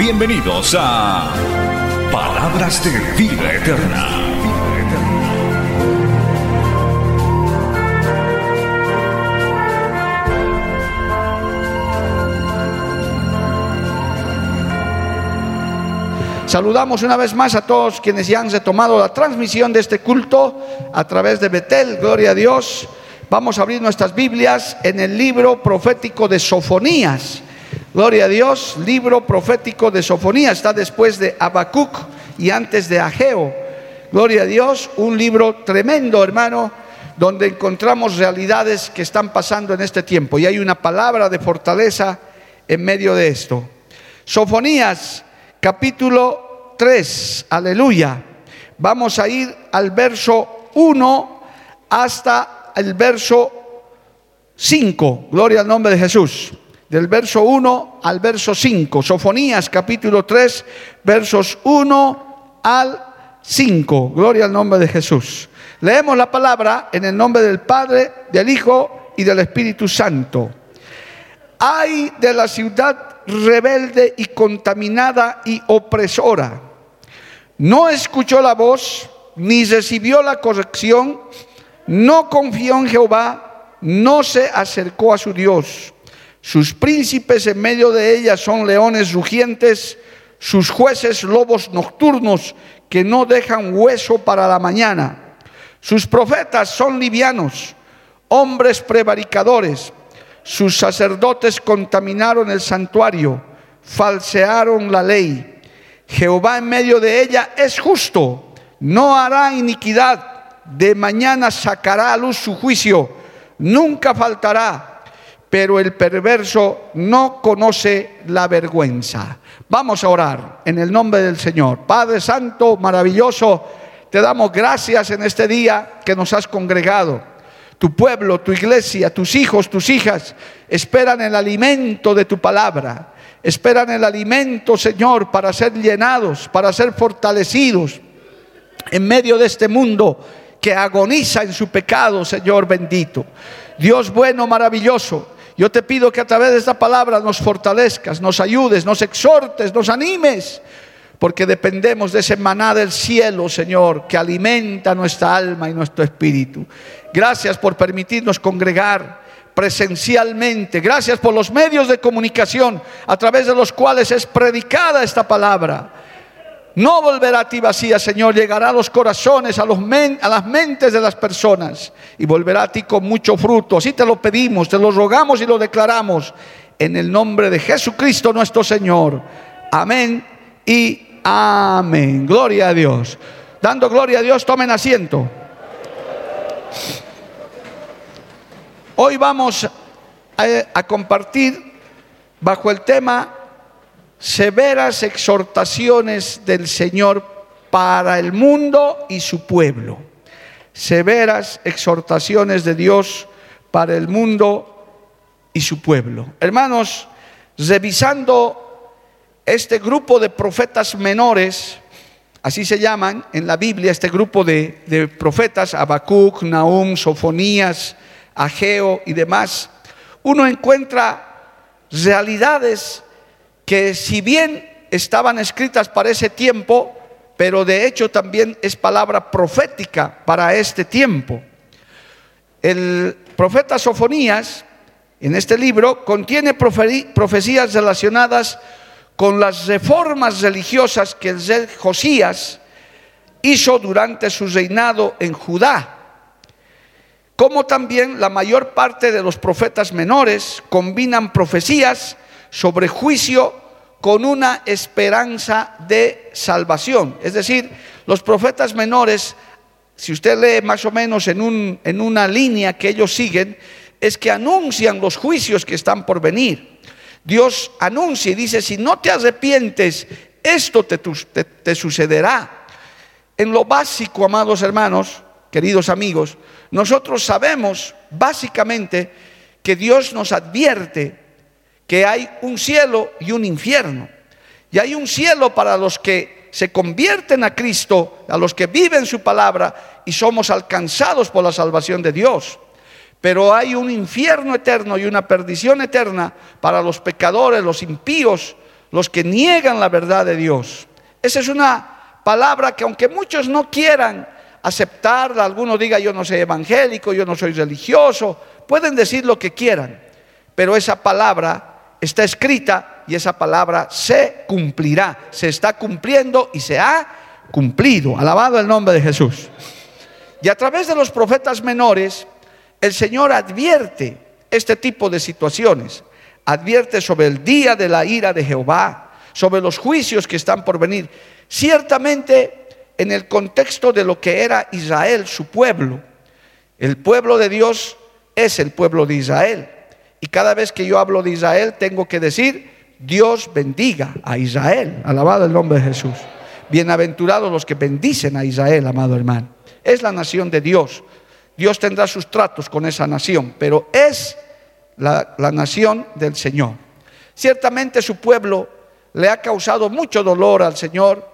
Bienvenidos a Palabras de Vida Eterna. Saludamos una vez más a todos quienes ya han retomado la transmisión de este culto a través de Betel, gloria a Dios. Vamos a abrir nuestras Biblias en el libro profético de Sofonías. Gloria a Dios, libro profético de Sofonías, está después de Habacuc y antes de Ageo. Gloria a Dios, un libro tremendo, hermano, donde encontramos realidades que están pasando en este tiempo y hay una palabra de fortaleza en medio de esto. Sofonías capítulo 3, aleluya. Vamos a ir al verso 1 hasta el verso 5, gloria al nombre de Jesús. Del verso 1 al verso 5, Sofonías capítulo 3, versos 1 al 5, gloria al nombre de Jesús. Leemos la palabra en el nombre del Padre, del Hijo y del Espíritu Santo. Hay de la ciudad rebelde y contaminada y opresora. No escuchó la voz, ni recibió la corrección, no confió en Jehová, no se acercó a su Dios. Sus príncipes en medio de ella son leones rugientes, sus jueces lobos nocturnos que no dejan hueso para la mañana. Sus profetas son livianos, hombres prevaricadores sus sacerdotes contaminaron el santuario, falsearon la ley. Jehová en medio de ella es justo, no hará iniquidad. De mañana sacará a luz su juicio, nunca faltará. Pero el perverso no conoce la vergüenza. Vamos a orar en el nombre del Señor. Padre Santo, maravilloso, te damos gracias en este día que nos has congregado tu pueblo, tu iglesia, tus hijos, tus hijas esperan el alimento de tu palabra. Esperan el alimento, Señor, para ser llenados, para ser fortalecidos en medio de este mundo que agoniza en su pecado, Señor bendito. Dios bueno, maravilloso. Yo te pido que a través de esta palabra nos fortalezcas, nos ayudes, nos exhortes, nos animes porque dependemos de ese maná del cielo, Señor, que alimenta nuestra alma y nuestro espíritu. Gracias por permitirnos congregar presencialmente. Gracias por los medios de comunicación a través de los cuales es predicada esta palabra. No volverá a ti vacía, Señor, llegará a los corazones, a, las mentes de las personas y volverá a ti con mucho fruto. Así te lo pedimos, te lo rogamos y lo declaramos en el nombre de Jesucristo nuestro Señor. Amén y Amén. Gloria a Dios. Dando gloria a Dios, tomen asiento. Hoy vamos a, compartir bajo el tema severas exhortaciones del Señor para el mundo y su pueblo. Severas exhortaciones de Dios para el mundo y su pueblo. Hermanos, revisando este grupo de profetas menores, así se llaman en la Biblia, este grupo de, profetas, Habacuc, Nahum, Sofonías, Ageo y demás, uno encuentra realidades que si bien estaban escritas para ese tiempo, pero de hecho también es palabra profética para este tiempo. El profeta Sofonías, en este libro, contiene profecías relacionadas con las reformas religiosas que el rey Josías hizo durante su reinado en Judá, como también la mayor parte de los profetas menores combinan profecías sobre juicio con una esperanza de salvación. Es decir, los profetas menores, si usted lee más o menos en, un, en una línea que ellos siguen, es que anuncian los juicios que están por venir. Dios anuncia y dice, si no te arrepientes, esto te, te, te sucederá. En lo básico, amados hermanos, queridos amigos, nosotros sabemos básicamente que Dios nos advierte que hay un cielo y un infierno. Y hay un cielo para los que se convierten a Cristo, a los que viven su palabra y somos alcanzados por la salvación de Dios. Pero hay un infierno eterno y una perdición eterna para los pecadores, los impíos, los que niegan la verdad de Dios. Esa es una palabra que aunque muchos no quieran aceptarla, alguno diga yo no soy evangélico, yo no soy religioso, pueden decir lo que quieran, pero esa palabra está escrita y esa palabra se cumplirá, se está cumpliendo y se ha cumplido. Alabado el nombre de Jesús. Y a través de los profetas menores, el Señor advierte este tipo de situaciones. Advierte sobre el día de la ira de Jehová, sobre los juicios que están por venir. Ciertamente en el contexto de lo que era Israel, su pueblo. El pueblo de Dios es el pueblo de Israel. Y cada vez que yo hablo de Israel, tengo que decir, Dios bendiga a Israel. Alabado el nombre de Jesús. Bienaventurados los que bendicen a Israel, amado hermano. Es la nación de Dios. Dios tendrá sus tratos con esa nación, pero es la, la nación del Señor. Ciertamente su pueblo le ha causado mucho dolor al Señor.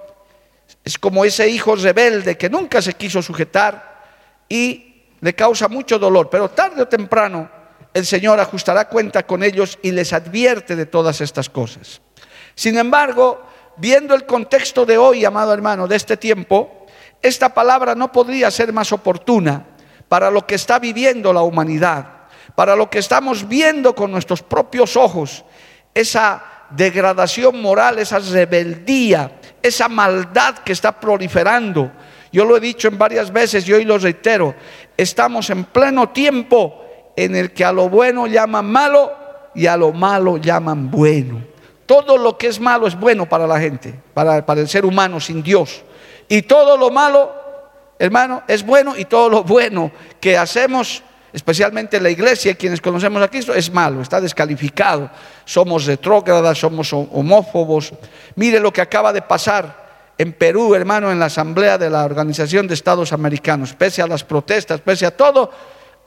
Es como ese hijo rebelde que nunca se quiso sujetar y le causa mucho dolor, pero tarde o temprano el Señor ajustará cuenta con ellos y les advierte de todas estas cosas. Sin embargo, viendo el contexto de hoy, amado hermano, de este tiempo, esta palabra no podría ser más oportuna para lo que está viviendo la humanidad, para lo que estamos viendo con nuestros propios ojos, esa degradación moral, esa rebeldía, esa maldad que está proliferando. Yo lo he dicho en varias veces y hoy lo reitero, estamos en pleno tiempo en el que a lo bueno llaman malo y a lo malo llaman bueno. Todo lo que es malo es bueno para la gente, para, el ser humano sin Dios. Y todo lo malo, hermano, es bueno y todo lo bueno que hacemos, especialmente la iglesia, quienes conocemos a Cristo, es malo, está descalificado. Somos retrógradas, somos homófobos. Mire lo que acaba de pasar en Perú, hermano, en la asamblea de la Organización de Estados Americanos, pese a las protestas, pese a todo,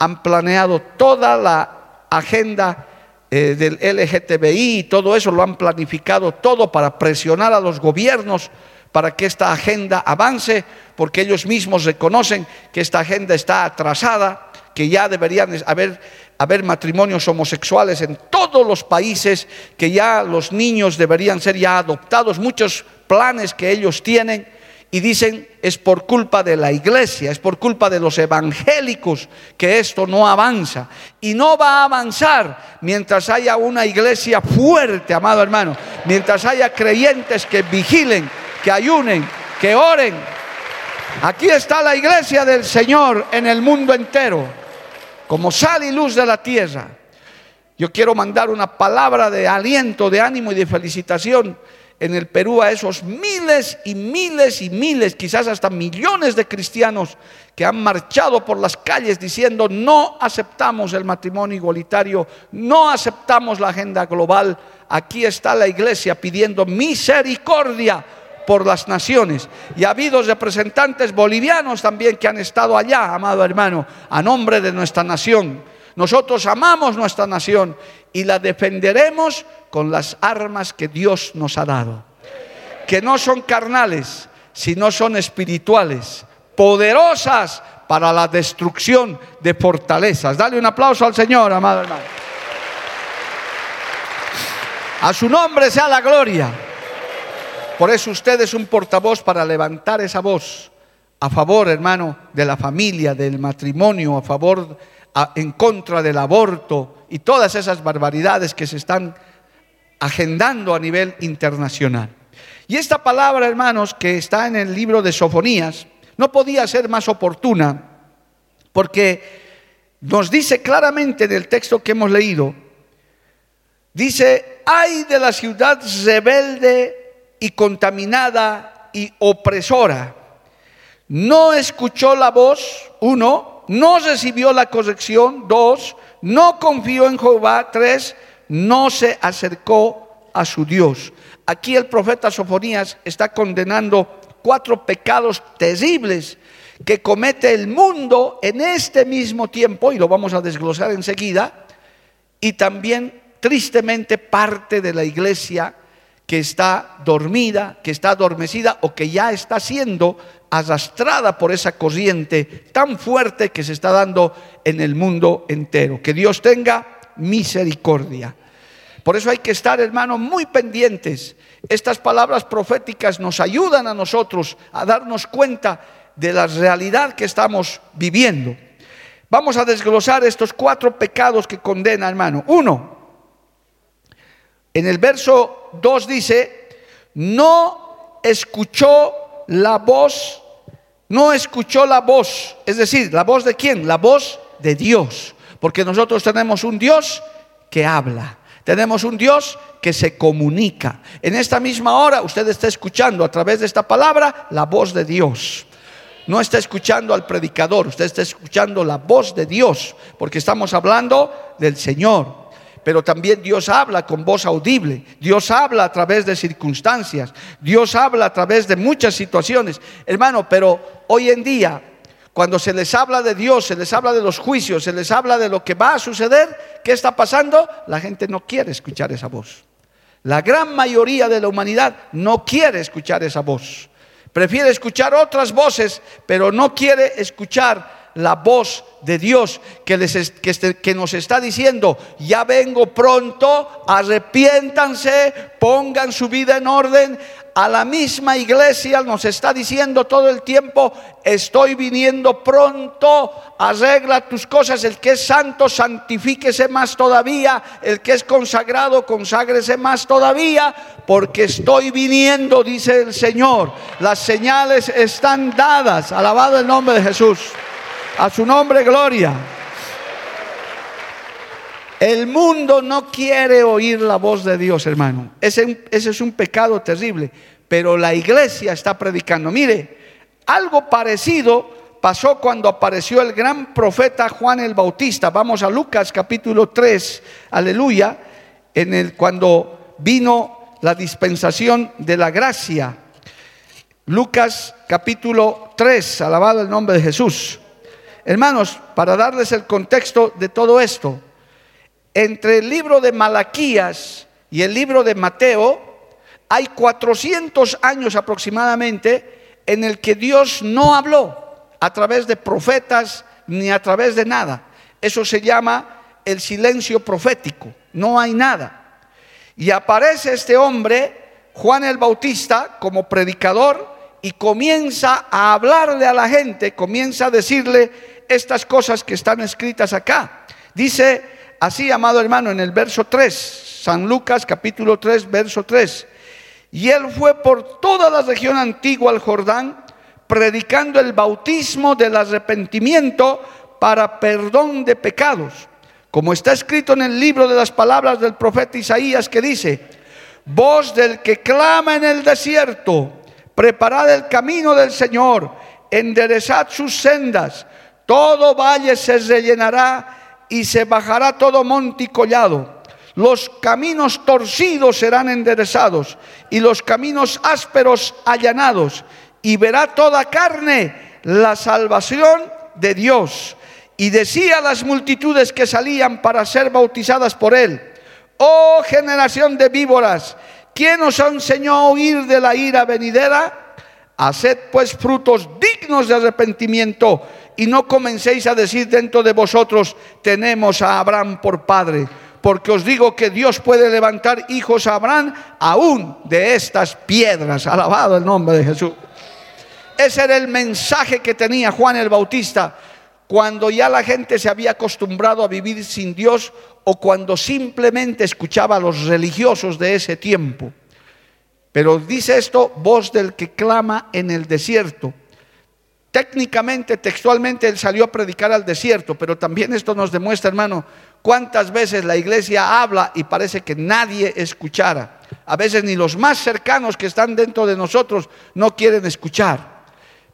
han planeado toda la agenda eh, del LGTBI y todo eso lo han planificado todo para presionar a los gobiernos para que esta agenda avance, porque ellos mismos reconocen que esta agenda está atrasada, que ya deberían haber, haber matrimonios homosexuales en todos los países, que ya los niños deberían ser ya adoptados, muchos planes que ellos tienen y dicen es por culpa de la iglesia, es por culpa de los evangélicos que esto no avanza. Y no va a avanzar mientras haya una iglesia fuerte, amado hermano, mientras haya creyentes que vigilen, que ayunen, que oren. Aquí está la iglesia del Señor en el mundo entero, como sal y luz de la tierra. Yo quiero mandar una palabra de aliento, de ánimo y de felicitación en el Perú a esos miles y miles y miles, quizás hasta millones de cristianos que han marchado por las calles diciendo no aceptamos el matrimonio igualitario, no aceptamos la agenda global. Aquí está la iglesia pidiendo misericordia por las naciones. Y ha habido representantes bolivianos también que han estado allá, amado hermano, a nombre de nuestra nación. Nosotros amamos nuestra nación y la defenderemos con las armas que Dios nos ha dado, que no son carnales, sino son espirituales, poderosas para la destrucción de fortalezas. Dale un aplauso al Señor, amado hermano. A su nombre sea la gloria. Por eso usted es un portavoz para levantar esa voz a favor, hermano, de la familia, del matrimonio, a favor, en contra del aborto y todas esas barbaridades que se están agendando a nivel internacional. Y esta palabra, hermanos, que está en el libro de Sofonías, no podía ser más oportuna porque nos dice claramente en el texto que hemos leído, dice, ay de la ciudad rebelde y contaminada y opresora. No escuchó la voz, uno, no recibió la corrección, dos, no confió en Jehová, tres, no se acercó a su Dios. Aquí el profeta Sofonías está condenando cuatro pecados terribles que comete el mundo en este mismo tiempo, y lo vamos a desglosar enseguida, y también tristemente parte de la iglesia que está dormida, que está adormecida o que ya está siendo arrastrada por esa corriente tan fuerte que se está dando en el mundo entero. Que Dios tenga misericordia. Por eso hay que estar, hermano, muy pendientes. Estas palabras proféticas nos ayudan a nosotros a darnos cuenta de la realidad que estamos viviendo. Vamos a desglosar estos cuatro pecados que condena, hermano. Uno, en el verso 2 dice, no escuchó la voz, no escuchó la voz, es decir, la voz de quién? La voz de Dios, porque nosotros tenemos un Dios que habla. Tenemos un Dios que se comunica. En esta misma hora usted está escuchando a través de esta palabra la voz de Dios. No está escuchando al predicador, usted está escuchando la voz de Dios, porque estamos hablando del Señor pero también Dios habla con voz audible, Dios habla a través de circunstancias, Dios habla a través de muchas situaciones. Hermano, pero hoy en día, cuando se les habla de Dios, se les habla de los juicios, se les habla de lo que va a suceder, ¿qué está pasando? La gente no quiere escuchar esa voz. La gran mayoría de la humanidad no quiere escuchar esa voz. Prefiere escuchar otras voces, pero no quiere escuchar la voz de Dios que, les, este, que, nos está diciendo, ya vengo pronto, arrepiéntanse, pongan su vida en orden. A la misma iglesia nos está diciendo todo el tiempo, estoy viniendo pronto, arregla tus cosas, el que es santo, santifíquese más todavía, el que es consagrado, conságrese más todavía, porque estoy viniendo, dice el Señor. Las señales están dadas, alabado el nombre de Jesús. A su nombre, gloria. El mundo no quiere oír la voz de Dios, hermano. Ese, es un pecado terrible. Pero la iglesia está predicando. Mire, algo parecido pasó cuando apareció el gran profeta Juan el Bautista. Vamos a Lucas capítulo 3, aleluya, en el cuando vino la dispensación de la gracia. Lucas capítulo 3, alabado el nombre de Jesús. Hermanos, para darles el contexto de todo esto, entre el libro de Malaquías y el libro de Mateo hay 400 años aproximadamente en el que Dios no habló a través de profetas ni a través de nada. Eso se llama el silencio profético, no hay nada. Y aparece este hombre, Juan el Bautista, como predicador y comienza a hablarle a la gente, comienza a decirle estas cosas que están escritas acá. Dice así, amado hermano, en el verso 3, San Lucas capítulo 3, verso 3. Y él fue por toda la región antigua al Jordán, predicando el bautismo del arrepentimiento para perdón de pecados, como está escrito en el libro de las palabras del profeta Isaías que dice, voz del que clama en el desierto, preparad el camino del Señor, enderezad sus sendas, todo valle se rellenará y se bajará todo monte y collado. Los caminos torcidos serán enderezados y los caminos ásperos allanados. Y verá toda carne la salvación de Dios. Y decía a las multitudes que salían para ser bautizadas por él, oh generación de víboras, ¿Quién os enseñó a oír de la ira venidera? Haced pues frutos dignos de arrepentimiento y no comencéis a decir dentro de vosotros, tenemos a Abraham por padre. Porque os digo que Dios puede levantar hijos a Abraham aún de estas piedras. Alabado el nombre de Jesús. Ese era el mensaje que tenía Juan el Bautista cuando ya la gente se había acostumbrado a vivir sin Dios o cuando simplemente escuchaba a los religiosos de ese tiempo. Pero dice esto, voz del que clama en el desierto. Técnicamente, textualmente, él salió a predicar al desierto, pero también esto nos demuestra, hermano, cuántas veces la iglesia habla y parece que nadie escuchara. A veces ni los más cercanos que están dentro de nosotros no quieren escuchar.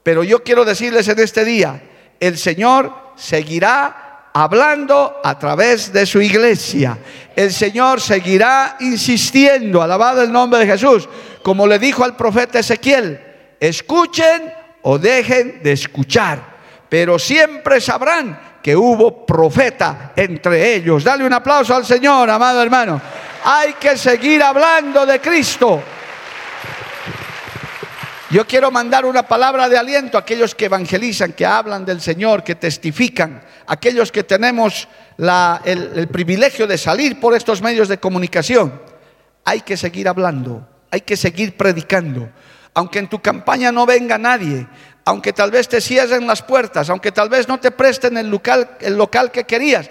Pero yo quiero decirles en este día, el Señor seguirá hablando a través de su iglesia. El Señor seguirá insistiendo, alabado el nombre de Jesús, como le dijo al profeta Ezequiel, escuchen o dejen de escuchar, pero siempre sabrán que hubo profeta entre ellos. Dale un aplauso al Señor, amado hermano. Hay que seguir hablando de Cristo. Yo quiero mandar una palabra de aliento a aquellos que evangelizan, que hablan del Señor, que testifican, aquellos que tenemos el, privilegio de salir por estos medios de comunicación. Hay que seguir hablando, hay que seguir predicando. Aunque en tu campaña no venga nadie, aunque tal vez te cierren las puertas, aunque tal vez no te presten el local que querías,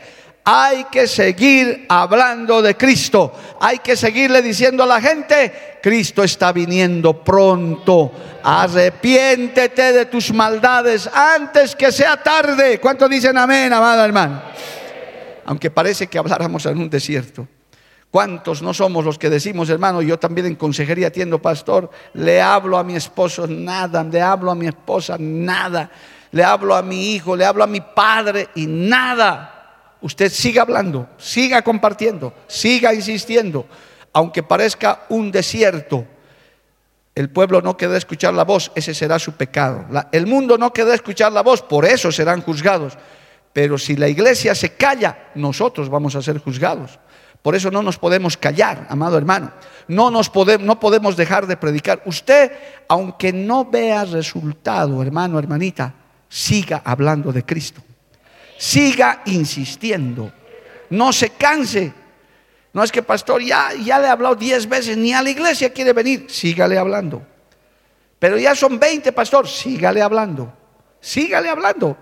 hay que seguir hablando de Cristo. Hay que seguirle diciendo a la gente, Cristo está viniendo pronto. Arrepiéntete de tus maldades antes que sea tarde. ¿Cuántos dicen amén, amado hermano? Aunque parece que habláramos en un desierto. ¿Cuántos no somos los que decimos, hermano, yo también en consejería atiendo, pastor, le hablo a mi esposo nada, le hablo a mi esposa nada, le hablo a mi hijo, le hablo a mi padre y nada. Usted siga hablando, siga compartiendo, siga insistiendo, aunque parezca un desierto. El pueblo no queda escuchar la voz, ese será su pecado. el mundo no queda escuchar la voz, por eso serán juzgados. Pero si la iglesia se calla, nosotros vamos a ser juzgados. Por eso no nos podemos callar, amado hermano. No, nos no podemos dejar de predicar. Usted, aunque no vea resultado, hermano, hermanita, siga hablando de Cristo. Siga insistiendo. No se canse. No es que pastor ya, ya le he hablado diez veces, ni a la iglesia quiere venir. Sígale hablando. Pero ya son veinte, pastor. Sígale hablando. Sígale hablando.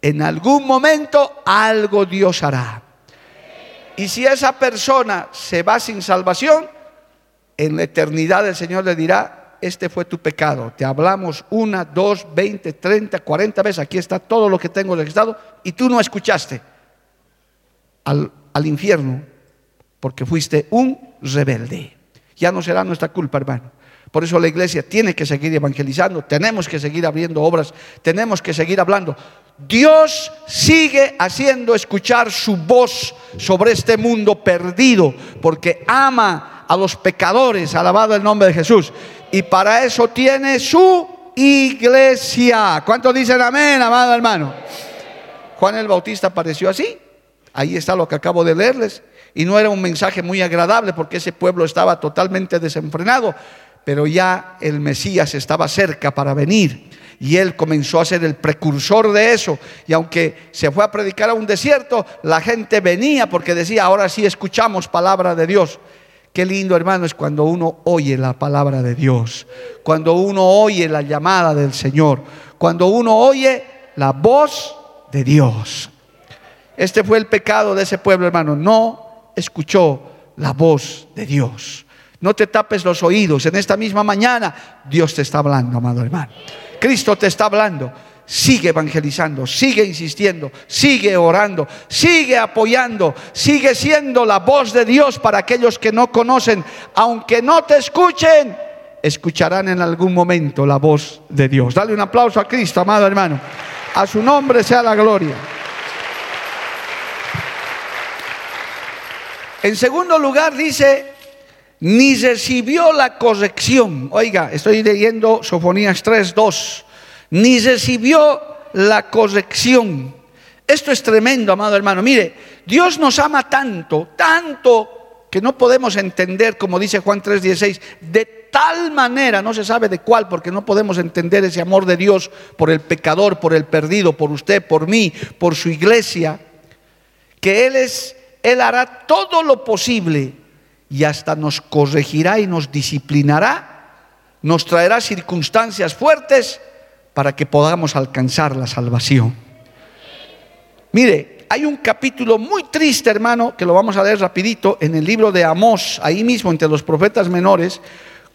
En algún momento algo Dios hará. Y si esa persona se va sin salvación, en la eternidad el Señor le dirá, este fue tu pecado. Te hablamos una, dos, veinte, treinta, cuarenta veces. Aquí está todo lo que tengo registrado y tú no escuchaste al, al infierno porque fuiste un rebelde. Ya no será nuestra culpa, hermano. Por eso la iglesia tiene que seguir evangelizando, tenemos que seguir abriendo obras, tenemos que seguir hablando. Dios sigue haciendo escuchar su voz sobre este mundo perdido, porque ama a los pecadores, alabado el nombre de Jesús. Y para eso tiene su iglesia. ¿Cuántos dicen amén, amado hermano? Juan el Bautista apareció así. Ahí está lo que acabo de leerles. Y no era un mensaje muy agradable porque ese pueblo estaba totalmente desenfrenado. Pero ya el Mesías estaba cerca para venir y él comenzó a ser el precursor de eso. Y aunque se fue a predicar a un desierto, la gente venía porque decía, ahora sí escuchamos palabra de Dios. Qué lindo hermano es cuando uno oye la palabra de Dios, cuando uno oye la llamada del Señor, cuando uno oye la voz de Dios. Este fue el pecado de ese pueblo, hermano. No escuchó la voz de Dios. No te tapes los oídos. En esta misma mañana Dios te está hablando, amado hermano. Cristo te está hablando. Sigue evangelizando, sigue insistiendo, sigue orando, sigue apoyando, sigue siendo la voz de Dios para aquellos que no conocen. Aunque no te escuchen, escucharán en algún momento la voz de Dios. Dale un aplauso a Cristo, amado hermano. A su nombre sea la gloria. En segundo lugar dice, ni recibió la corrección. Oiga, estoy leyendo Sofonías 3:2. Ni recibió la corrección. Esto es tremendo, amado hermano. Mire, Dios nos ama tanto, tanto que no podemos entender, como dice Juan 3:16, de tal manera, no se sabe de cuál, porque no podemos entender ese amor de Dios por el pecador, por el perdido, por usted, por mí, por su iglesia, que Él es, Él hará todo lo posible y hasta nos corregirá y nos disciplinará, nos traerá circunstancias fuertes para que podamos alcanzar la salvación. Mire, hay un capítulo muy triste, hermano, que lo vamos a leer rapidito en el libro de Amós, ahí mismo entre los profetas menores,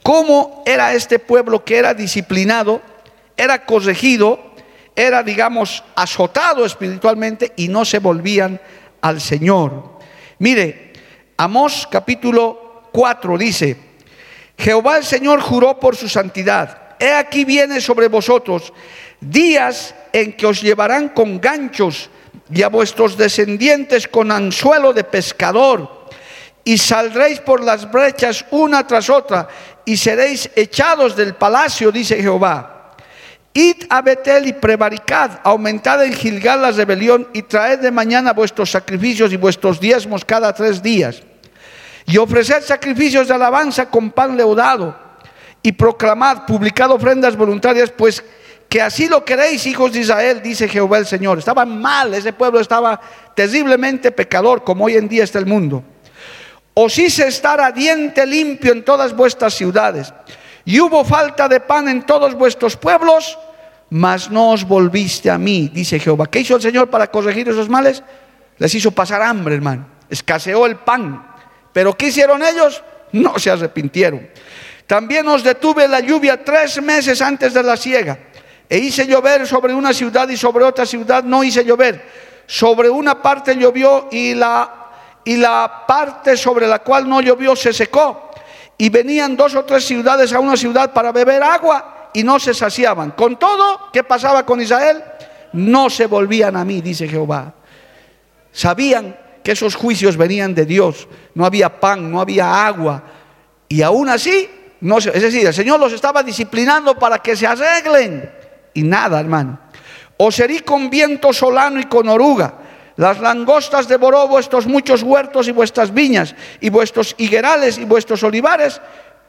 cómo era este pueblo que era disciplinado, era corregido, era, digamos, azotado espiritualmente y no se volvían al Señor. Mire, Amós capítulo 4 dice, Jehová el Señor juró por su santidad. He aquí viene sobre vosotros días en que os llevarán con ganchos y a vuestros descendientes con anzuelo de pescador, y saldréis por las brechas una tras otra, y seréis echados del palacio, dice Jehová. Id a Betel y prevaricad, aumentad en Gilgal la rebelión y traed de mañana vuestros sacrificios y vuestros diezmos cada tres días. Y ofreced sacrificios de alabanza con pan leudado y proclamad, publicad ofrendas voluntarias, pues que así lo queréis, hijos de Israel, dice Jehová el Señor. Estaba mal, ese pueblo estaba terriblemente pecador, como hoy en día está el mundo. Os hice estar a diente limpio en todas vuestras ciudades, y hubo falta de pan en todos vuestros pueblos, mas no os volviste a mí, dice Jehová. ¿Qué hizo el Señor para corregir esos males? Les hizo pasar hambre, hermano. Escaseó el pan. Pero ¿qué hicieron ellos? No se arrepintieron. También os detuve la lluvia tres meses antes de la siega e hice llover sobre una ciudad y sobre otra ciudad no hice llover. Sobre una parte llovió y la, y la parte sobre la cual no llovió se secó. Y venían dos o tres ciudades a una ciudad para beber agua y no se saciaban. Con todo, ¿qué pasaba con Israel? No se volvían a mí, dice Jehová. Sabían que esos juicios venían de Dios. No había pan, no había agua. Y aún así, no es decir, el Señor los estaba disciplinando para que se arreglen y nada, hermano. Os herí con viento solano y con oruga. Las langostas devoró vuestros muchos huertos y vuestras viñas, y vuestros higuerales y vuestros olivares,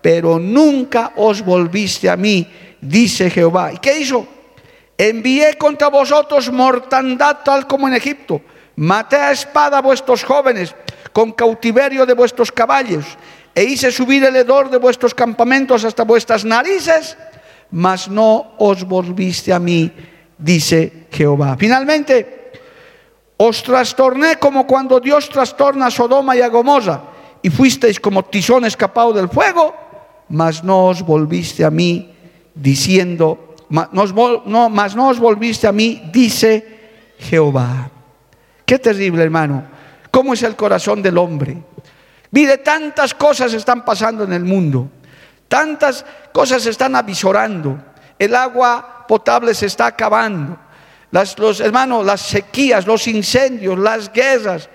pero nunca os volviste a mí, dice Jehová. ¿Y qué hizo? Envié contra vosotros mortandad tal como en Egipto. Maté a espada vuestros jóvenes, con cautiverio de vuestros caballos, e hice subir el hedor de vuestros campamentos hasta vuestras narices mas no os volviste a mí, dice Jehová. Finalmente, os trastorné como cuando Dios trastorna a Sodoma y a Gomorra, y fuisteis como tizón escapado del fuego, mas no os volviste a mí, diciendo, no, mas no os volviste a mí, dice Jehová. Qué terrible, hermano. ¿Cómo es el corazón del hombre? Mire, tantas cosas están pasando en el mundo. Tantas cosas se están avisorando. El agua potable se está acabando. Las, los hermanos, las sequías, los incendios, las guerras.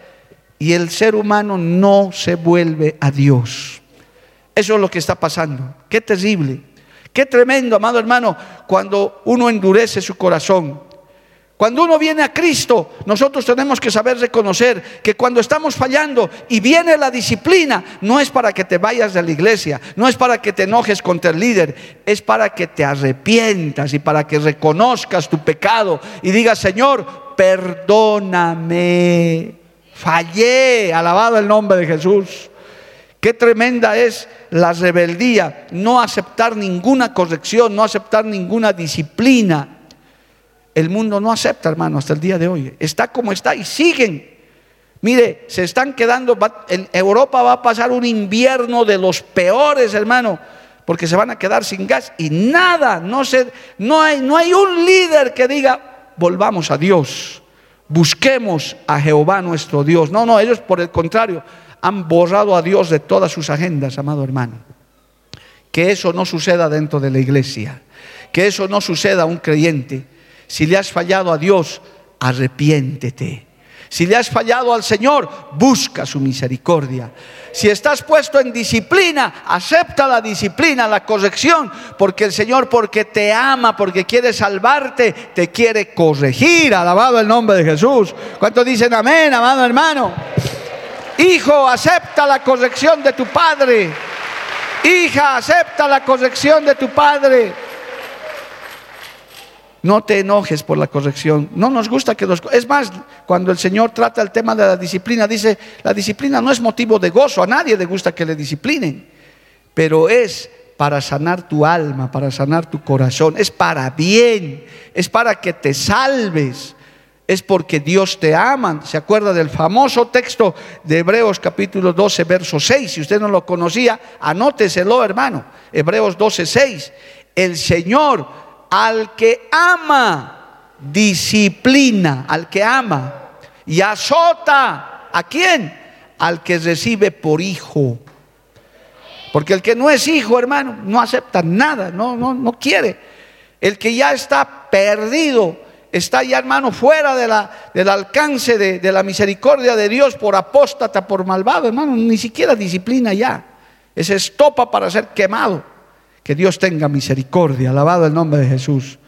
Y el ser humano no se vuelve a Dios. Eso es lo que está pasando. Qué terrible. Qué tremendo, amado hermano, cuando uno endurece su corazón. Cuando uno viene a Cristo, nosotros tenemos que saber reconocer que cuando estamos fallando y viene la disciplina, no es para que te vayas de la iglesia, no es para que te enojes contra el líder, es para que te arrepientas y para que reconozcas tu pecado y digas, Señor, perdóname, fallé, alabado el nombre de Jesús. Qué tremenda es la rebeldía, no aceptar ninguna corrección, no aceptar ninguna disciplina el mundo no acepta, hermano, hasta el día de hoy. Está como está y siguen. Mire, se están quedando, en Europa va a pasar un invierno de los peores, hermano, porque se van a quedar sin gas y nada, no, se, no, hay, no hay un líder que diga, volvamos a Dios, busquemos a Jehová nuestro Dios. No, no, ellos por el contrario han borrado a Dios de todas sus agendas, amado hermano. Que eso no suceda dentro de la iglesia, que eso no suceda a un creyente si le has fallado a Dios, arrepiéntete. Si le has fallado al Señor, busca su misericordia. Si estás puesto en disciplina, acepta la disciplina, la corrección, porque el Señor, porque te ama, porque quiere salvarte, te quiere corregir. Alabado el nombre de Jesús. ¿Cuántos dicen amén, amado hermano? Hijo, acepta la corrección de tu padre. Hija, acepta la corrección de tu padre. No te enojes por la corrección. No nos gusta que los... Es más, cuando el Señor trata el tema de la disciplina, dice, la disciplina no es motivo de gozo, a nadie le gusta que le disciplinen, pero es para sanar tu alma, para sanar tu corazón, es para bien, es para que te salves, es porque Dios te ama. ¿Se acuerda del famoso texto de Hebreos capítulo 12, verso 6? Si usted no lo conocía, anóteselo, hermano. Hebreos 12, 6. El Señor al que ama, disciplina, al que ama, y azota, ¿a quién? Al que recibe por hijo. Porque el que no es hijo, hermano, no acepta nada, no, no, no quiere. El que ya está perdido, está ya, hermano, fuera de la, del alcance de, de la misericordia de Dios por apóstata, por malvado, hermano, ni siquiera disciplina ya. Es estopa para ser quemado. Que Dios tenga misericordia, alabado el nombre de Jesús.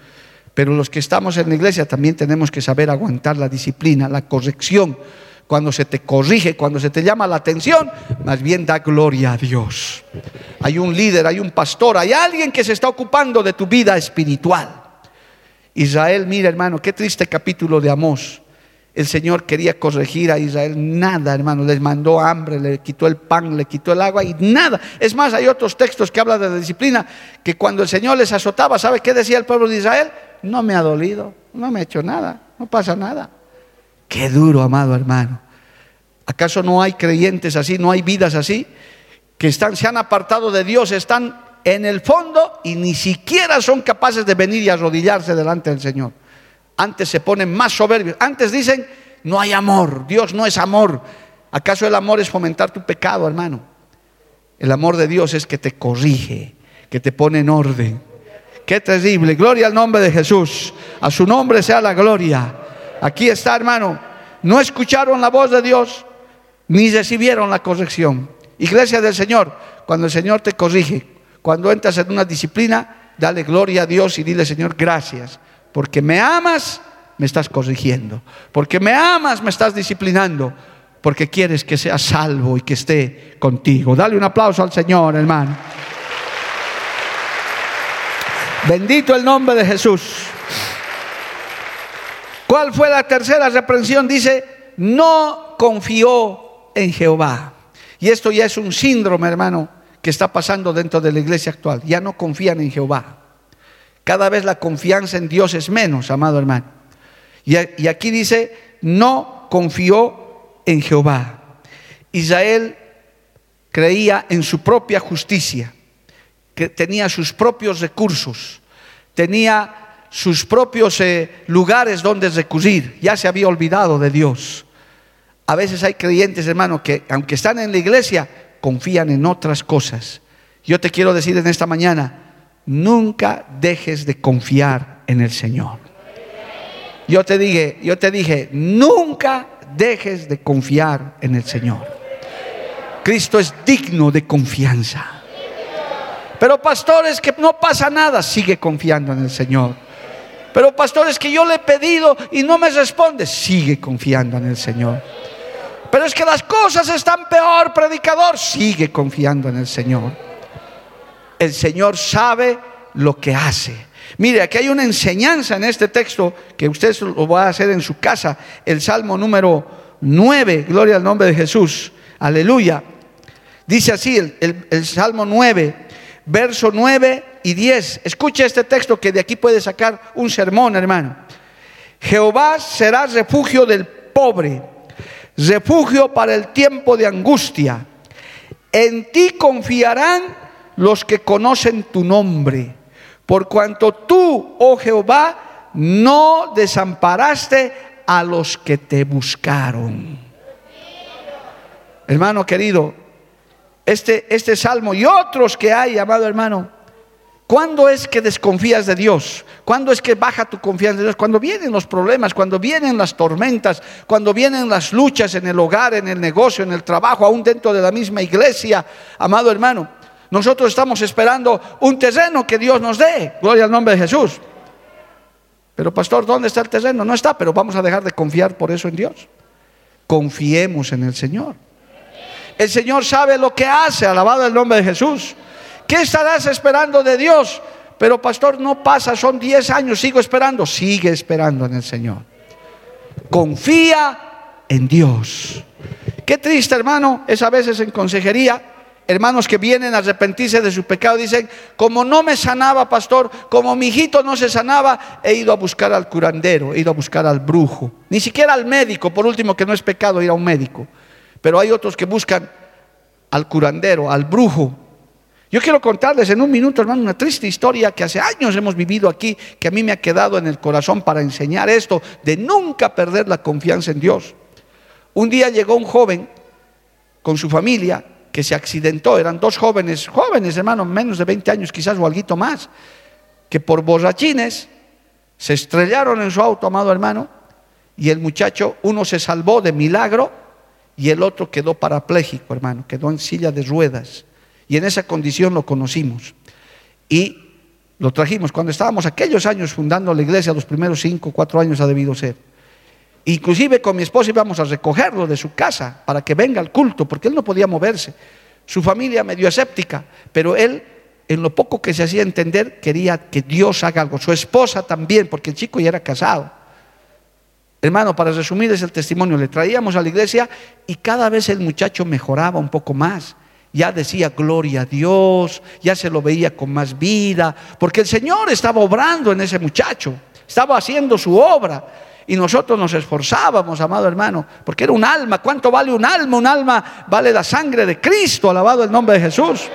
Pero los que estamos en la iglesia también tenemos que saber aguantar la disciplina, la corrección. Cuando se te corrige, cuando se te llama la atención, más bien da gloria a Dios. Hay un líder, hay un pastor, hay alguien que se está ocupando de tu vida espiritual. Israel, mira hermano, qué triste capítulo de Amós. El Señor quería corregir a Israel, nada hermano, les mandó hambre, le quitó el pan, le quitó el agua y nada. Es más, hay otros textos que hablan de la disciplina, que cuando el Señor les azotaba, ¿sabe qué decía el pueblo de Israel? No me ha dolido, no me ha hecho nada, no pasa nada. Qué duro, amado hermano. ¿Acaso no hay creyentes así, no hay vidas así? Que están, se han apartado de Dios, están en el fondo y ni siquiera son capaces de venir y arrodillarse delante del Señor. Antes se ponen más soberbios. Antes dicen, no hay amor, Dios no es amor. ¿Acaso el amor es fomentar tu pecado, hermano? El amor de Dios es que te corrige, que te pone en orden. Qué terrible. Gloria al nombre de Jesús. A su nombre sea la gloria. Aquí está, hermano. No escucharon la voz de Dios ni recibieron la corrección. Iglesia del Señor, cuando el Señor te corrige, cuando entras en una disciplina, dale gloria a Dios y dile, Señor, gracias, porque me amas, me estás corrigiendo, porque me amas, me estás disciplinando, porque quieres que sea salvo y que esté contigo. Dale un aplauso al Señor, hermano. Bendito el nombre de Jesús. ¿Cuál fue la tercera reprensión? Dice, no confió en Jehová. Y esto ya es un síndrome, hermano, que está pasando dentro de la iglesia actual. Ya no confían en Jehová. Cada vez la confianza en Dios es menos, amado hermano. Y, aquí dice, no confió en Jehová. Israel creía en su propia justicia, que tenía sus propios recursos, tenía sus propios eh, lugares donde recurrir, ya se había olvidado de Dios. A veces hay creyentes, hermano, que aunque están en la iglesia, confían en otras cosas. Yo te quiero decir en esta mañana, nunca dejes de confiar en el Señor. Yo te dije, yo te dije, nunca dejes de confiar en el Señor. Cristo es digno de confianza. Pero pastores que no pasa nada, sigue confiando en el Señor. Pero pastores que yo le he pedido y no me responde, sigue confiando en el Señor. Pero es que las cosas están peor, predicador. Sigue confiando en el Señor. El Señor sabe lo que hace. Mire, aquí hay una enseñanza en este texto que usted lo va a hacer en su casa. El Salmo número 9, gloria al nombre de Jesús. Aleluya. Dice así el, Salmo 9, verso 9 y 10. Escuche este texto que de aquí puede sacar un sermón, hermano. Jehová será refugio del pobre refugio para el tiempo de angustia. En ti confiarán los que conocen tu nombre, por cuanto tú, oh Jehová, no desamparaste a los que te buscaron. Hermano querido, este, este salmo y otros que hay, amado hermano, ¿Cuándo es que desconfías de Dios? ¿Cuándo es que baja tu confianza en Dios? Cuando vienen los problemas, cuando vienen las tormentas, cuando vienen las luchas en el hogar, en el negocio, en el trabajo, aún dentro de la misma iglesia, amado hermano. Nosotros estamos esperando un terreno que Dios nos dé. Gloria al nombre de Jesús. Pero pastor, ¿dónde está el terreno? No está, pero vamos a dejar de confiar por eso en Dios. Confiemos en el Señor. El Señor sabe lo que hace, alabado el nombre de Jesús. ¿Qué estarás esperando de Dios? Pero pastor, no pasa, son 10 años, sigo esperando. Sigue esperando en el Señor. Confía en Dios. Qué triste, hermano, es a veces en consejería. Hermanos que vienen a arrepentirse de su pecado dicen, como no me sanaba, pastor, como mi hijito no se sanaba, he ido a buscar al curandero, he ido a buscar al brujo, ni siquiera al médico, por último, que no es pecado ir a un médico. Pero hay otros que buscan al curandero, al brujo, yo quiero contarles en un minuto, hermano, una triste historia que hace años hemos vivido aquí, que a mí me ha quedado en el corazón para enseñar esto, de nunca perder la confianza en Dios. Un día llegó un joven con su familia que se accidentó, eran dos jóvenes, jóvenes hermano, menos de 20 años quizás o algo más, que por borrachines Se estrellaron en su auto, amado hermano, y el muchacho, uno se salvó de milagro y el otro quedó parapléjico, hermano, quedó en silla de ruedas. Y en esa condición lo conocimos. Y lo trajimos cuando estábamos aquellos años fundando la iglesia, los primeros cinco, cuatro años ha debido ser. Inclusive con mi esposa íbamos a recogerlo de su casa para que venga al culto, porque él no podía moverse. Su familia medio escéptica, pero él, en lo poco que se hacía entender, quería que Dios haga algo. Su esposa también, porque el chico ya era casado. Hermano, para resumirles el testimonio, le traíamos a la iglesia y cada vez el muchacho mejoraba un poco más. Ya decía gloria a Dios, ya se lo veía con más vida, porque el Señor estaba obrando en ese muchacho, estaba haciendo su obra. Y nosotros nos esforzábamos, amado hermano, porque era un alma. ¿Cuánto vale un alma? Un alma vale la sangre de Cristo, alabado el nombre de Jesús.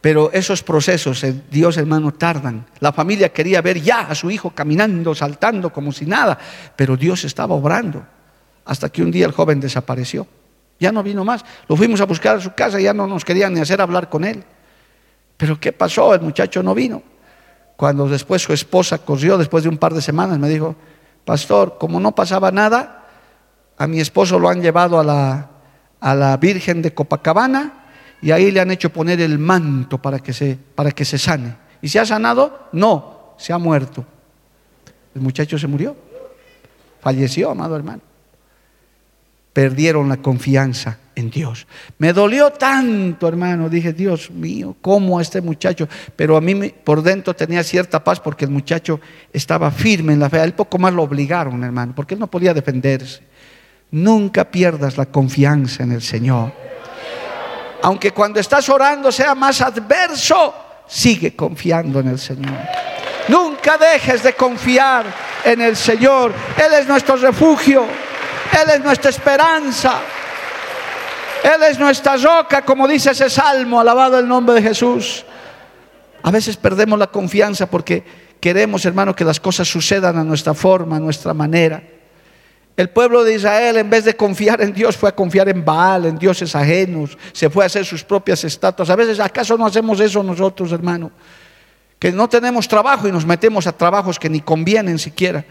Pero esos procesos, eh, Dios hermano, tardan. La familia quería ver ya a su hijo caminando, saltando como si nada, pero Dios estaba obrando. Hasta que un día el joven desapareció. Ya no vino más. Lo fuimos a buscar a su casa, ya no nos querían ni hacer hablar con él. Pero ¿qué pasó? El muchacho no vino. Cuando después su esposa corrió, después de un par de semanas, me dijo, pastor, como no pasaba nada, a mi esposo lo han llevado a la, a la Virgen de Copacabana y ahí le han hecho poner el manto para que se, para que se sane. ¿Y se ha sanado? No, se ha muerto. El muchacho se murió, falleció, amado hermano perdieron la confianza en Dios. Me dolió tanto, hermano. Dije, Dios mío, ¿cómo este muchacho? Pero a mí por dentro tenía cierta paz porque el muchacho estaba firme en la fe. A él poco más lo obligaron, hermano, porque él no podía defenderse. Nunca pierdas la confianza en el Señor. Aunque cuando estás orando sea más adverso, sigue confiando en el Señor. Nunca dejes de confiar en el Señor. Él es nuestro refugio. Él es nuestra esperanza. Él es nuestra roca, como dice ese salmo, alabado el nombre de Jesús. A veces perdemos la confianza porque queremos, hermano, que las cosas sucedan a nuestra forma, a nuestra manera. El pueblo de Israel, en vez de confiar en Dios, fue a confiar en Baal, en dioses ajenos, se fue a hacer sus propias estatuas. A veces, ¿acaso no hacemos eso nosotros, hermano? Que no tenemos trabajo y nos metemos a trabajos que ni convienen siquiera.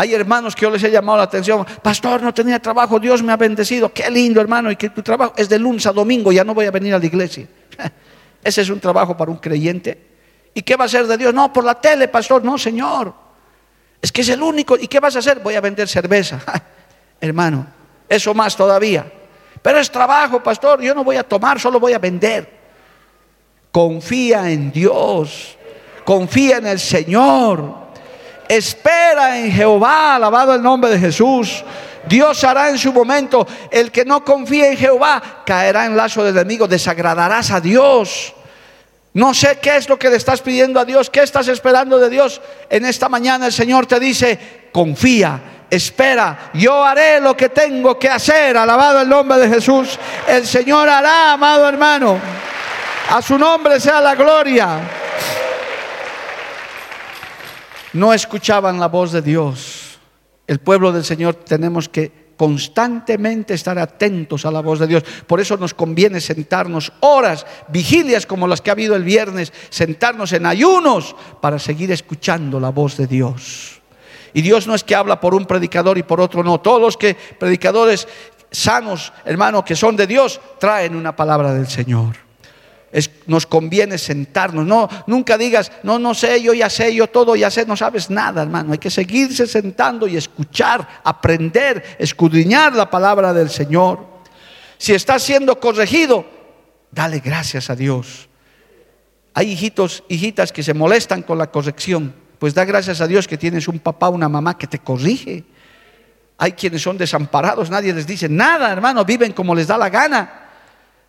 Hay hermanos que yo les he llamado la atención, pastor, no tenía trabajo, Dios me ha bendecido, qué lindo hermano, y que tu trabajo es de lunes a domingo, ya no voy a venir a la iglesia. Ese es un trabajo para un creyente. ¿Y qué va a hacer de Dios? No, por la tele, pastor, no, Señor. Es que es el único. ¿Y qué vas a hacer? Voy a vender cerveza. hermano, eso más todavía. Pero es trabajo, pastor, yo no voy a tomar, solo voy a vender. Confía en Dios, confía en el Señor. Espera en Jehová, alabado el nombre de Jesús. Dios hará en su momento. El que no confía en Jehová caerá en lazo del enemigo. Desagradarás a Dios. No sé qué es lo que le estás pidiendo a Dios, qué estás esperando de Dios. En esta mañana el Señor te dice, confía, espera, yo haré lo que tengo que hacer. Alabado el nombre de Jesús. El Señor hará, amado hermano. A su nombre sea la gloria no escuchaban la voz de Dios. El pueblo del Señor tenemos que constantemente estar atentos a la voz de Dios. Por eso nos conviene sentarnos horas, vigilias como las que ha habido el viernes, sentarnos en ayunos para seguir escuchando la voz de Dios. Y Dios no es que habla por un predicador y por otro no. Todos los que predicadores sanos, hermano, que son de Dios, traen una palabra del Señor nos conviene sentarnos. No, nunca digas, no, no sé, yo ya sé, yo todo ya sé, no sabes nada, hermano. Hay que seguirse sentando y escuchar, aprender, escudriñar la palabra del Señor. Si estás siendo corregido, dale gracias a Dios. Hay hijitos, hijitas que se molestan con la corrección. Pues da gracias a Dios que tienes un papá, una mamá que te corrige. Hay quienes son desamparados, nadie les dice nada, hermano, viven como les da la gana.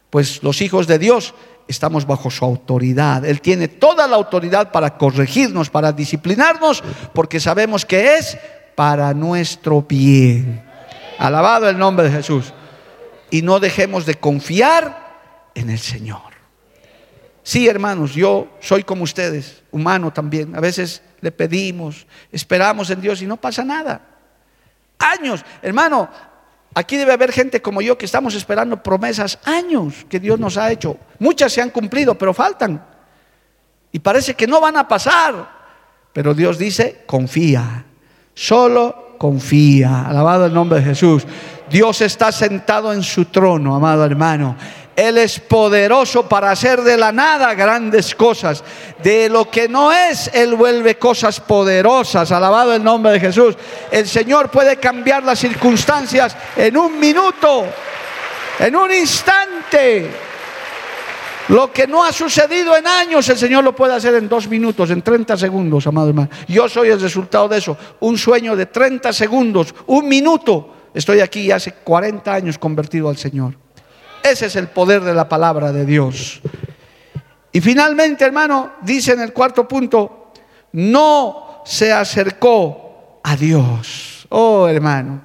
Pues los hijos de Dios estamos bajo su autoridad. Él tiene toda la autoridad para corregirnos, para disciplinarnos, porque sabemos que es para nuestro bien. Alabado el nombre de Jesús. Y no dejemos de confiar en el Señor. Sí, hermanos, yo soy como ustedes, humano también. A veces le pedimos, esperamos en Dios y no pasa nada. Años, hermano, Aquí debe haber gente como yo que estamos esperando promesas años que Dios nos ha hecho. Muchas se han cumplido, pero faltan. Y parece que no van a pasar. Pero Dios dice, confía, solo confía. Alabado el nombre de Jesús. Dios está sentado en su trono, amado hermano. Él es poderoso para hacer de la nada grandes cosas. De lo que no es, Él vuelve cosas poderosas. Alabado el nombre de Jesús. El Señor puede cambiar las circunstancias en un minuto, en un instante. Lo que no ha sucedido en años, el Señor lo puede hacer en dos minutos, en 30 segundos, amado hermano. Yo soy el resultado de eso. Un sueño de 30 segundos, un minuto. Estoy aquí hace 40 años convertido al Señor. Ese es el poder de la palabra de Dios. Y finalmente, hermano, dice en el cuarto punto, no se acercó a Dios. Oh, hermano.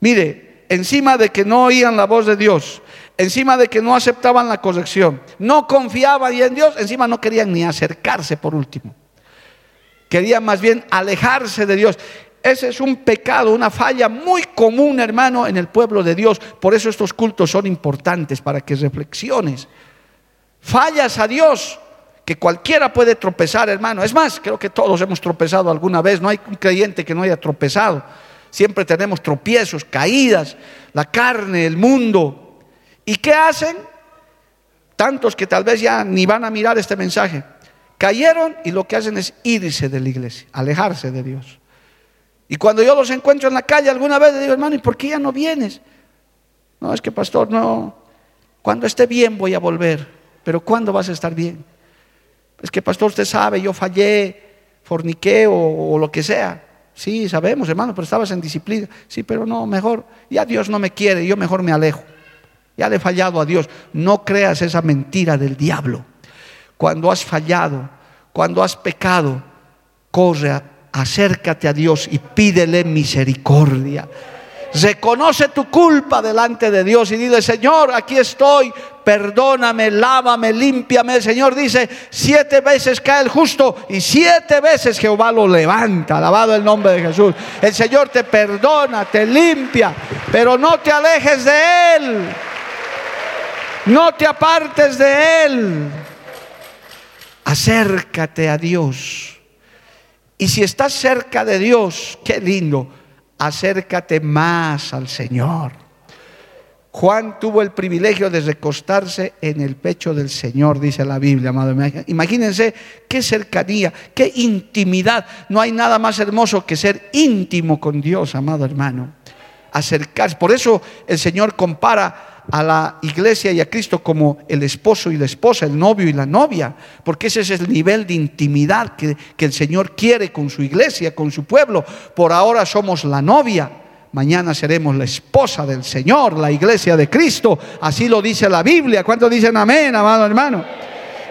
Mire, encima de que no oían la voz de Dios, encima de que no aceptaban la corrección, no confiaban en Dios, encima no querían ni acercarse por último. Querían más bien alejarse de Dios. Ese es un pecado, una falla muy común, hermano, en el pueblo de Dios. Por eso estos cultos son importantes, para que reflexiones. Fallas a Dios, que cualquiera puede tropezar, hermano. Es más, creo que todos hemos tropezado alguna vez. No hay un creyente que no haya tropezado. Siempre tenemos tropiezos, caídas, la carne, el mundo. ¿Y qué hacen? Tantos que tal vez ya ni van a mirar este mensaje. Cayeron y lo que hacen es irse de la iglesia, alejarse de Dios. Y cuando yo los encuentro en la calle alguna vez, le digo, hermano, ¿y por qué ya no vienes? No, es que pastor, no. Cuando esté bien voy a volver. Pero ¿cuándo vas a estar bien? Es que pastor, usted sabe, yo fallé, forniqué o, o lo que sea. Sí, sabemos, hermano, pero estabas en disciplina. Sí, pero no, mejor, ya Dios no me quiere, yo mejor me alejo. Ya le he fallado a Dios. No creas esa mentira del diablo. Cuando has fallado, cuando has pecado, corre, acércate a Dios y pídele misericordia. Reconoce tu culpa delante de Dios y dile, Señor, aquí estoy, perdóname, lávame, límpiame. El Señor dice, siete veces cae el justo y siete veces Jehová lo levanta. Alabado el nombre de Jesús. El Señor te perdona, te limpia, pero no te alejes de Él. No te apartes de Él. Acércate a Dios. Y si estás cerca de Dios, qué lindo, acércate más al Señor. Juan tuvo el privilegio de recostarse en el pecho del Señor, dice la Biblia, amado. Imagínense qué cercanía, qué intimidad. No hay nada más hermoso que ser íntimo con Dios, amado hermano. Acercarse. Por eso el Señor compara a la iglesia y a Cristo como el esposo y la esposa, el novio y la novia, porque ese es el nivel de intimidad que, que el Señor quiere con su iglesia, con su pueblo. Por ahora somos la novia, mañana seremos la esposa del Señor, la iglesia de Cristo. Así lo dice la Biblia. ¿Cuántos dicen amén, amado hermano?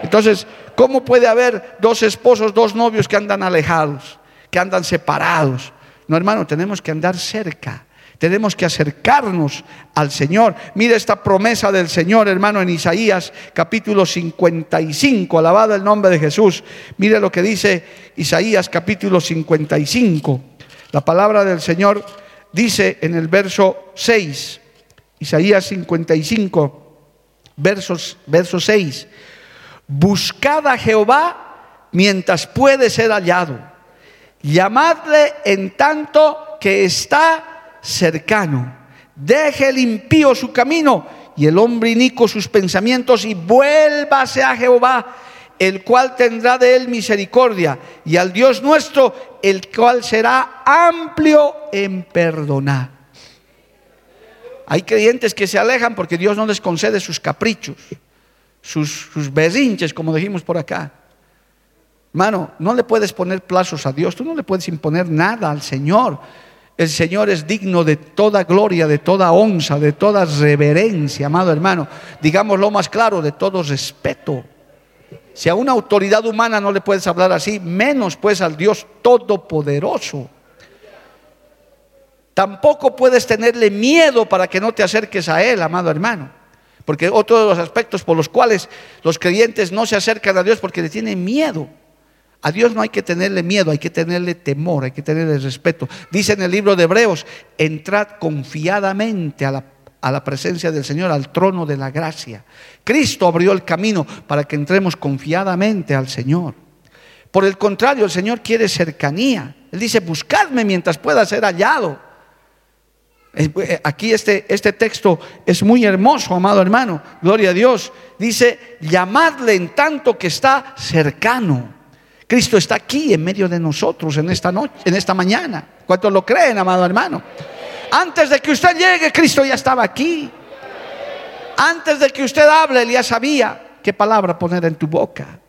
Entonces, ¿cómo puede haber dos esposos, dos novios que andan alejados, que andan separados? No, hermano, tenemos que andar cerca. Tenemos que acercarnos al Señor. Mira esta promesa del Señor, hermano, en Isaías capítulo 55. Alabado el nombre de Jesús. Mire lo que dice Isaías capítulo 55. La palabra del Señor dice en el verso 6. Isaías 55, versos, verso 6. Buscad a Jehová mientras puede ser hallado. Llamadle en tanto que está cercano. Deje el impío su camino y el hombre inico sus pensamientos y vuélvase a Jehová, el cual tendrá de él misericordia, y al Dios nuestro, el cual será amplio en perdonar. Hay creyentes que se alejan porque Dios no les concede sus caprichos, sus, sus berrinches, como dijimos por acá. Hermano, no le puedes poner plazos a Dios, tú no le puedes imponer nada al Señor. El Señor es digno de toda gloria, de toda honra, de toda reverencia, amado hermano. Digámoslo más claro, de todo respeto. Si a una autoridad humana no le puedes hablar así, menos pues al Dios Todopoderoso. Tampoco puedes tenerle miedo para que no te acerques a Él, amado hermano. Porque otro de los aspectos por los cuales los creyentes no se acercan a Dios porque le tienen miedo. A Dios no hay que tenerle miedo, hay que tenerle temor, hay que tenerle respeto. Dice en el libro de Hebreos, entrad confiadamente a la, a la, presencia del Señor, al trono de la gracia. Cristo abrió el camino para que entremos confiadamente al Señor. Por el contrario, el Señor quiere cercanía. Él dice, buscadme mientras pueda ser hallado. Eh, aquí este, este texto es muy hermoso, amado hermano. Gloria a Dios. Dice, llamadle en tanto que está cercano. Cristo está aquí en medio de nosotros en esta noche, en esta mañana. ¿Cuántos lo creen, amado hermano? Antes de que usted llegue, Cristo ya estaba aquí. Antes de que usted hable, Él ya sabía qué palabra poner en tu boca.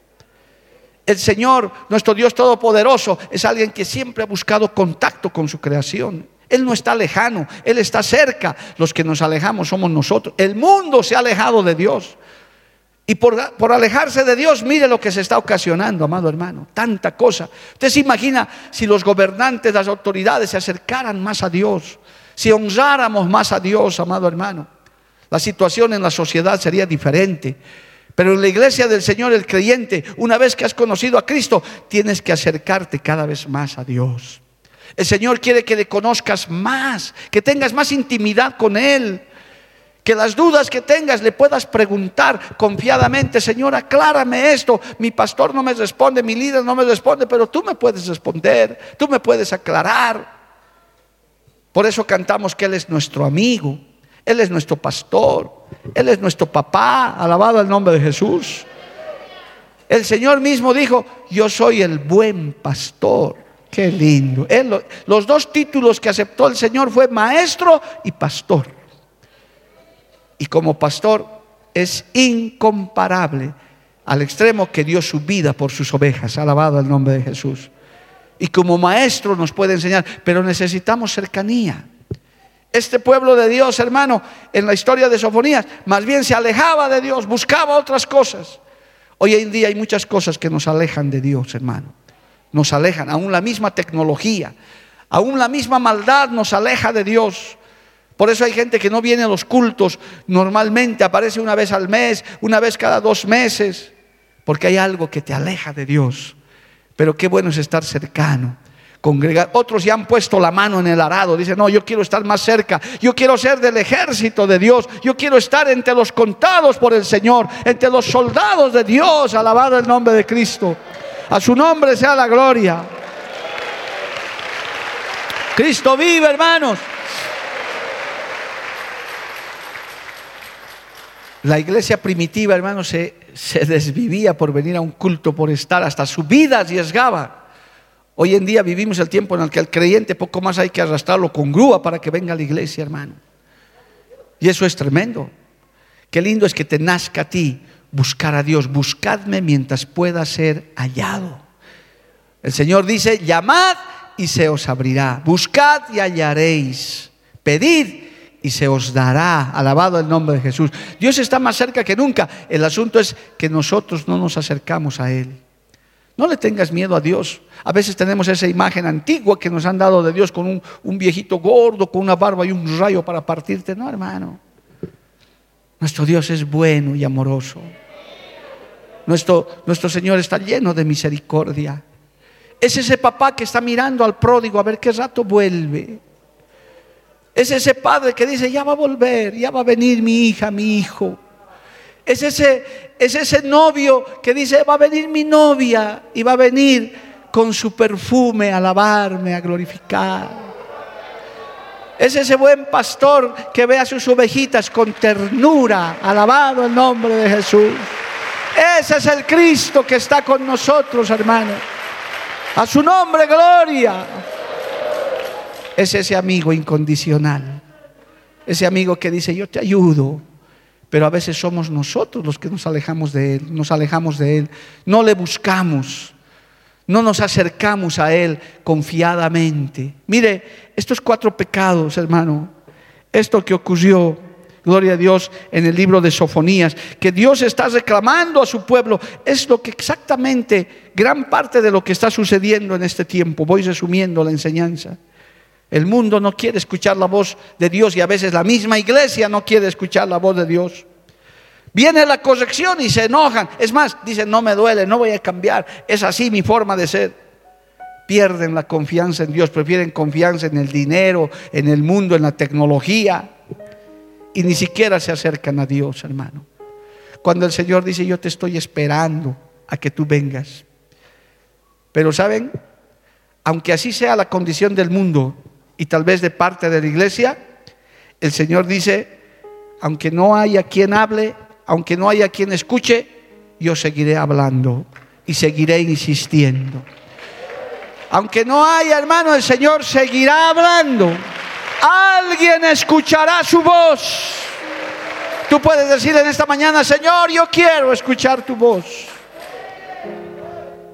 El Señor, nuestro Dios Todopoderoso, es alguien que siempre ha buscado contacto con su creación. Él no está lejano, Él está cerca. Los que nos alejamos somos nosotros. El mundo se ha alejado de Dios. Y por, por, alejarse de Dios, mire lo que se está ocasionando, amado hermano. Tanta cosa. Usted se imagina si los gobernantes, las autoridades se acercaran más a Dios, si honráramos más a Dios, amado hermano. La situación en la sociedad sería diferente. Pero en la iglesia del Señor, el creyente, una vez que has conocido a Cristo, tienes que acercarte cada vez más a Dios. El Señor quiere que le conozcas más, que tengas más intimidad con Él. Que las dudas que tengas le puedas preguntar confiadamente, Señor, aclárame esto. Mi pastor no me responde, mi líder no me responde, pero tú me puedes responder, tú me puedes aclarar. Por eso cantamos que Él es nuestro amigo, Él es nuestro pastor, Él es nuestro papá, alabado el nombre de Jesús. El Señor mismo dijo, yo soy el buen pastor. Qué lindo. los dos títulos que aceptó el Señor fue maestro y pastor. Y como pastor es incomparable al extremo que dio su vida por sus ovejas. Alabado el nombre de Jesús. Y como maestro nos puede enseñar, pero necesitamos cercanía. Este pueblo de Dios, hermano, en la historia de Sofonías, más bien se alejaba de Dios, buscaba otras cosas. Hoy en día hay muchas cosas que nos alejan de Dios, hermano nos alejan, aún la misma tecnología, aún la misma maldad nos aleja de Dios. Por eso hay gente que no viene a los cultos normalmente, aparece una vez al mes, una vez cada dos meses, porque hay algo que te aleja de Dios. Pero qué bueno es estar cercano. Otros ya han puesto la mano en el arado, dicen, no, yo quiero estar más cerca, yo quiero ser del ejército de Dios, yo quiero estar entre los contados por el Señor, entre los soldados de Dios, alabado el nombre de Cristo. A su nombre sea la gloria. Cristo vive, hermanos. La iglesia primitiva, hermanos, se, se, desvivía por venir a un culto, por estar, hasta su vida arriesgaba. Hoy en día vivimos el tiempo en el que el creyente poco más hay que arrastrarlo con grúa para que venga a la iglesia, hermano. Y eso es tremendo. Qué lindo es que te nazca a ti buscar a Dios. Buscadme mientras pueda ser hallado. El Señor dice, llamad y se os abrirá. Buscad y hallaréis. Pedid y se os dará. Alabado el nombre de Jesús. Dios está más cerca que nunca. El asunto es que nosotros no nos acercamos a Él. No le tengas miedo a Dios. A veces tenemos esa imagen antigua que nos han dado de Dios con un, viejito gordo, con una barba y un rayo para partirte. No, hermano. Nuestro Dios es bueno y amoroso. Nuestro, nuestro Señor está lleno de misericordia. Es ese papá que está mirando al pródigo a ver qué rato vuelve. Es ese padre que dice, ya va a volver, ya va a venir mi hija, mi hijo. Es ese, es ese novio que dice, va a venir mi novia y va a venir con su perfume a alabarme, a glorificar. Es ese buen pastor que ve a sus ovejitas con ternura. Alabado el nombre de Jesús. Ese es el Cristo que está con nosotros, hermano. A su nombre, gloria. Es ese amigo incondicional. Ese amigo que dice, yo te ayudo. Pero a veces somos nosotros los que nos alejamos de Él. Nos alejamos de Él. No le buscamos. No nos acercamos a Él confiadamente. Mire, estos cuatro pecados, hermano, esto que ocurrió, gloria a Dios, en el libro de Sofonías, que Dios está reclamando a su pueblo, es lo que exactamente, gran parte de lo que está sucediendo en este tiempo. Voy resumiendo la enseñanza. El mundo no quiere escuchar la voz de Dios y a veces la misma iglesia no quiere escuchar la voz de Dios. Viene la corrección y se enojan. Es más, dicen, no me duele, no voy a cambiar. Es así mi forma de ser. Pierden la confianza en Dios, prefieren confianza en el dinero, en el mundo, en la tecnología. Y ni siquiera se acercan a Dios, hermano. Cuando el Señor dice, yo te estoy esperando a que tú vengas. Pero saben, aunque así sea la condición del mundo y tal vez de parte de la iglesia, el Señor dice, aunque no haya quien hable, aunque no haya quien escuche, yo seguiré hablando y seguiré insistiendo. Aunque no haya hermano, el Señor seguirá hablando. Alguien escuchará su voz. Tú puedes decir en esta mañana, Señor, yo quiero escuchar tu voz.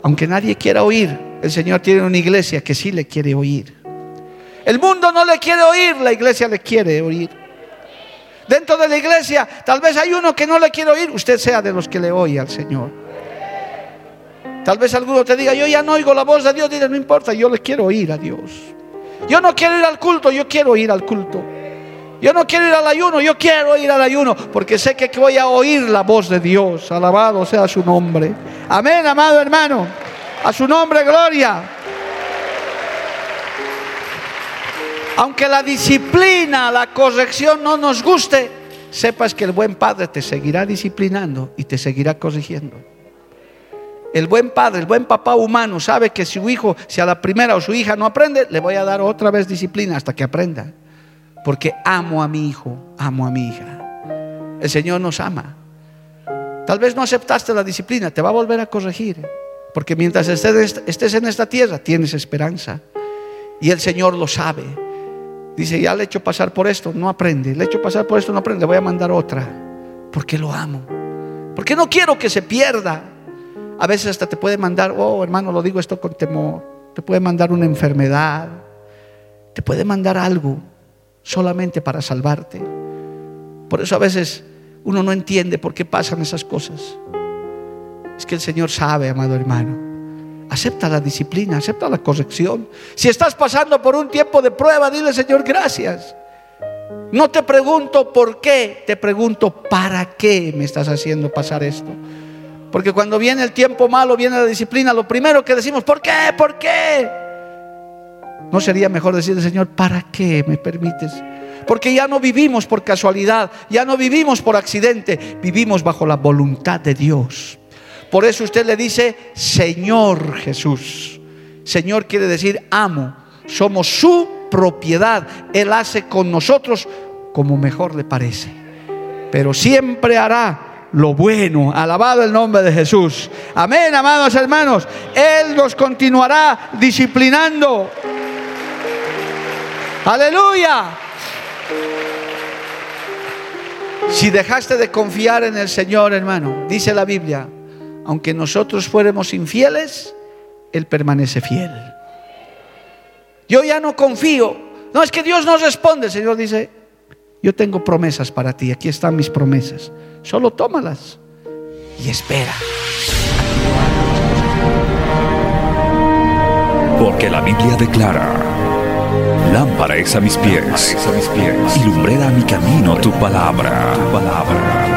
Aunque nadie quiera oír, el Señor tiene una iglesia que sí le quiere oír. El mundo no le quiere oír, la iglesia le quiere oír. Dentro de la iglesia, tal vez hay uno que no le quiere oír, usted sea de los que le oye al Señor. Tal vez alguno te diga, yo ya no oigo la voz de Dios, dile, no importa, yo le quiero oír a Dios. Yo no quiero ir al culto, yo quiero ir al culto. Yo no quiero ir al ayuno, yo quiero ir al ayuno, porque sé que voy a oír la voz de Dios. Alabado sea su nombre. Amén, amado hermano. A su nombre, gloria. Aunque la disciplina, la corrección no nos guste, sepas que el buen padre te seguirá disciplinando y te seguirá corrigiendo. El buen padre, el buen papá humano sabe que si su hijo, si a la primera o su hija no aprende, le voy a dar otra vez disciplina hasta que aprenda. Porque amo a mi hijo, amo a mi hija. El Señor nos ama. Tal vez no aceptaste la disciplina, te va a volver a corregir. Porque mientras estés en esta tierra, tienes esperanza. Y el Señor lo sabe. Dice, ya le he hecho pasar por esto, no aprende. Le he hecho pasar por esto, no aprende. Le voy a mandar otra. Porque lo amo. Porque no quiero que se pierda. A veces hasta te puede mandar, oh hermano, lo digo esto con temor. Te puede mandar una enfermedad. Te puede mandar algo solamente para salvarte. Por eso a veces uno no entiende por qué pasan esas cosas. Es que el Señor sabe, amado hermano. Acepta la disciplina, acepta la corrección. Si estás pasando por un tiempo de prueba, dile, Señor, gracias. No te pregunto por qué, te pregunto para qué me estás haciendo pasar esto. Porque cuando viene el tiempo malo, viene la disciplina, lo primero que decimos, ¿por qué? ¿Por qué? ¿No sería mejor decirle, Señor, ¿para qué me permites? Porque ya no vivimos por casualidad, ya no vivimos por accidente, vivimos bajo la voluntad de Dios. Por eso usted le dice, Señor Jesús. Señor quiere decir amo. Somos su propiedad. Él hace con nosotros como mejor le parece. Pero siempre hará lo bueno. Alabado el nombre de Jesús. Amén, amados hermanos. Él nos continuará disciplinando. Aleluya. Si dejaste de confiar en el Señor, hermano, dice la Biblia, aunque nosotros fuéramos infieles, Él permanece fiel. Yo ya no confío. No es que Dios no responde. El Señor dice, yo tengo promesas para ti. Aquí están mis promesas. Solo tómalas y espera. Porque la Biblia declara, lámpara es a mis pies, a mis pies y lumbrera a mi camino tu palabra. Tu palabra